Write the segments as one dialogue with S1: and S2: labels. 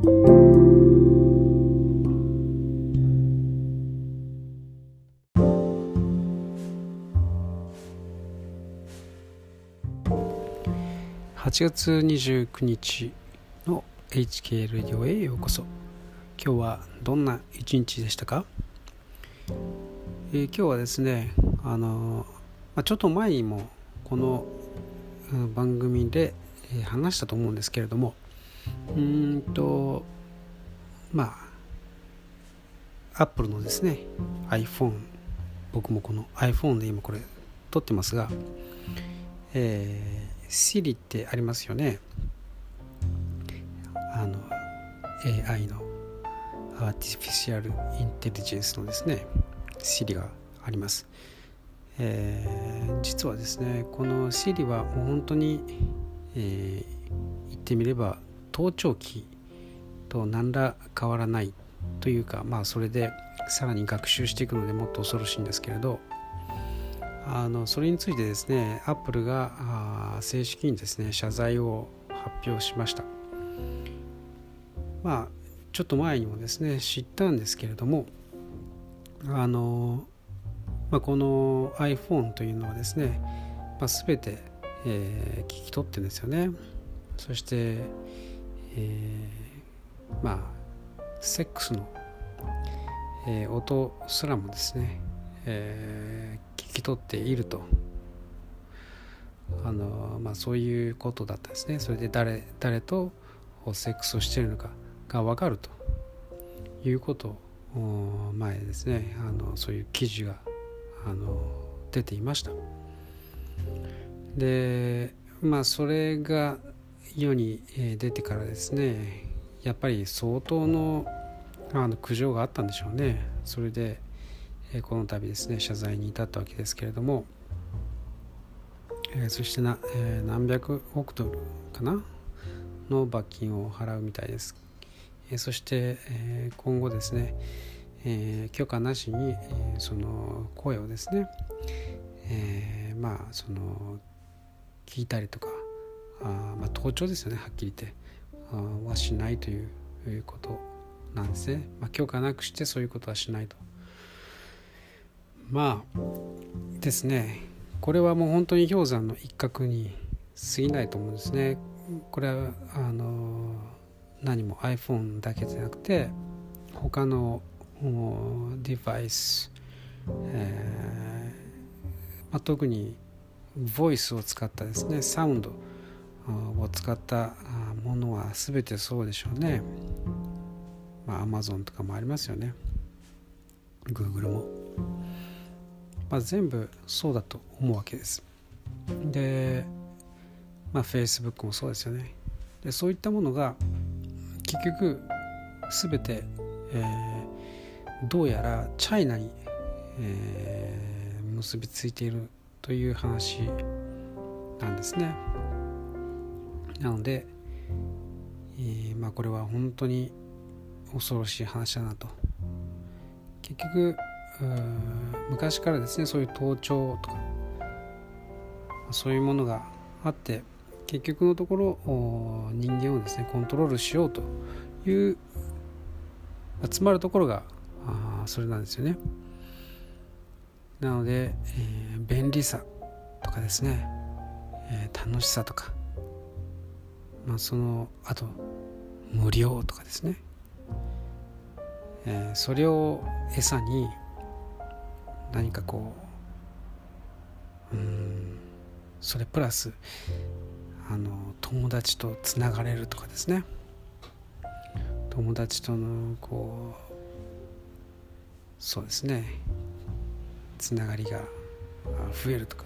S1: 8月29日の HK レディオへようこそ。今日はどんな一日でしたか、えー、今日はですねあの、まあ、ちょっと前にもこの番組で話したと思うんですけれどもうんとまあアップルのですね iPhone 僕もこの iPhone で今これ撮ってますがえー Siri ってありますよね。あの AI のアーティフィシャルインテリジェンスのですね Siri があります、えー、実はですねこの Siri はもう本当に、えー、言ってみれば盗聴器と何ら変わらないというかまあそれでさらに学習していくのでもっと恐ろしいんですけれどあのそれについてですねアップルが正式にですね謝罪を発表しました。まあちょっと前にもですね知ったんですけれどもあの、まあ、この iPhone というのはですね、まあ、全て、えー、聞き取ってるんですよね。そして、えー、まあセックスの、えー、音すらもですね、えー、聞き取っていると。あの、まあ、そういうことだったですね。それで誰誰とセックスをしているのかが分かるということを前ですねあのそういう記事があの出ていました。でまあそれが世に出てからですねやっぱり相当のあの苦情があったんでしょうね。それでこの度ですね謝罪に至ったわけですけれども、そしてな、何百億ドルかなの罰金を払うみたいです、そして、今後ですね、許可なしに、その声をですね、まあその聞いたりとかあ、まあ、盗聴ですよねはっきり言って。あはしないということなんですね、まあ、許可なくしてそういうことはしないと。まあですね。これはもう本当に氷山の一角に過ぎないと思うんですね。これはあの何も iPhone だけじゃなくて他のデバイス、えーまあ、特にボイスを使ったですねサウンド。を使ったものは全てそうでしょうねまあ Amazon とかもありますよね Google もまあ、全部そうだと思うわけです。で、まあ、Facebook もそうですよね。でそういったものが結局全て、えー、どうやらチャイナに、えー、結びついているという話なんですね。なので、えー、まあ、これは本当に恐ろしい話だなと。結局昔からですねそういう盗聴とかそういうものがあって結局のところ人間をですねコントロールしようという集まるところがあそれなんですよねなので、えー、便利さとかですね、えー、楽しさとか、まあ、そのあと無料とかですね、えー、それを餌に何かこううんそれプラスあの友達とつながれるとかですね。友達とのこうそうですね。つながりが増えるとか。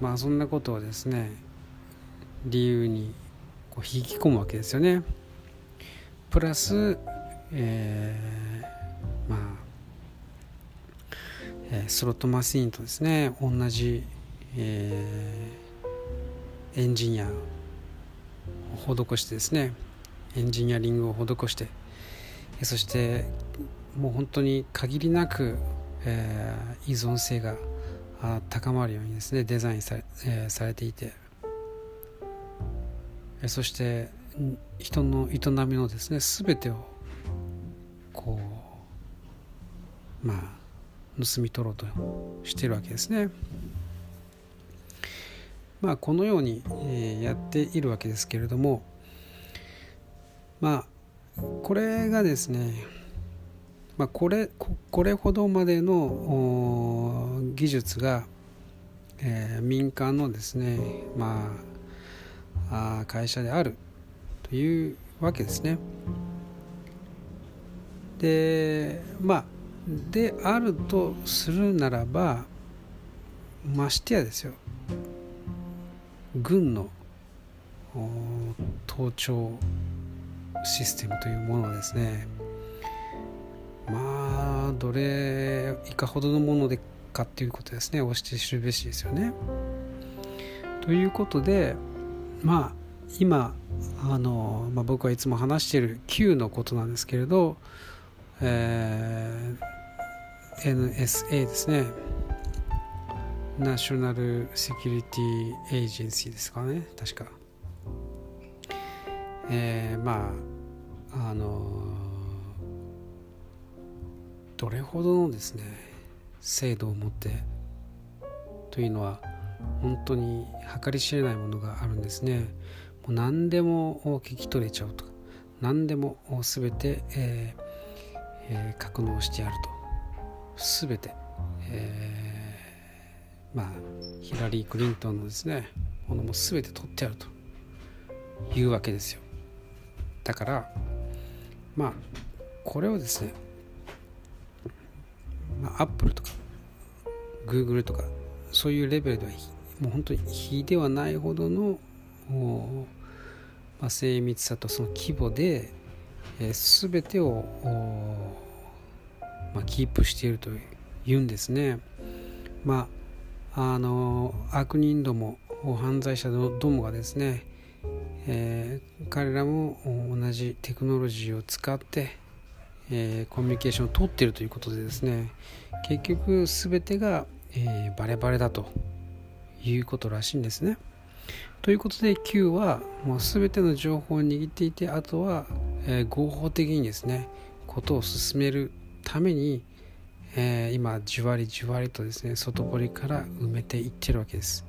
S1: まあそんなことをですね理由にこう引き込むわけですよね。プラス、えー、まあえスロットマシンとですね同じ、えー、エンジニアを施してですねエンジニアリングを施してそしてもう本当に限りなく、えー、依存性が高まるようにですねデザインされ,、えー、されていてそして、人の営みのですね全てをこうまあ盗み取ろうとしているわけですね。まあこのように、やっているわけですけれどもまあこれがですねまあ、これこれほどまでの技術が、え、民間のですね、ま、あ会社であるというわけですね。でまあであるとするならばましてやですよ軍の盗聴システムというものはですねまあどれいかほどのものでかっていうことですね押して知るべしですよね。ということでまあ今あの、まあ、僕はいつも話している Q のことなんですけれど、えー、NSA ですね。ナショナルセキュリティエージェンシーですかね。確か。えー、まああのどれほどのですね精度を持ってというのは本当に計り知れないものがあるんですね。もう何でも聞き取れちゃうと。か何でも全て、えーえー、格納してやると。全て、えー、まあヒラリー・クリントンのですねものも全て取ってやると。いうわけですよ。だからまあこれをですねまあ、アップルとかグーグルとかそういうレベルではもう本当に比ではないほどの、まあ、精密さとその規模で、えー、全てを、まあ、キープしているというんですね。まああの悪人ども犯罪者どもがですね、えー、彼らも同じテクノロジーを使ってえー、コミュニケーションを取っているということでですね結局全てが、えー、バレバレだということらしいんですね。ということで Q はもう全ての情報を握っていてあとは、えー、合法的にですねことを進めるために、えー、今じわりじわりとですね外堀から埋めていってるわけです。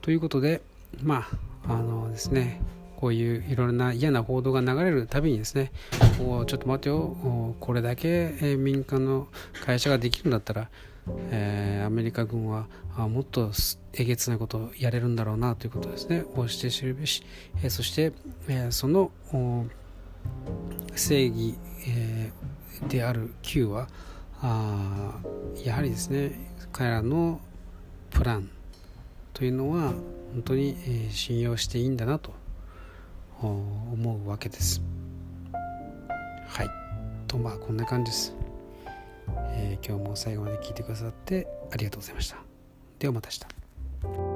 S1: ということでまああのですねこういういろいろな嫌な報道が流れるたびにですねちょっと待てよこれだけ民間の会社ができるんだったら、えー、アメリカ軍はもっとえげつないことをやれるんだろうなということですね。をして知るべし、えー、そして、えー、その正義、えー、である Q はあやはりですね彼らのプランというのは本当に、えー、信用していいんだなと思うわけです。はい。とまあこんな感じです、えー、今日も最後まで聞いてくださってありがとうございました。ではまた明日。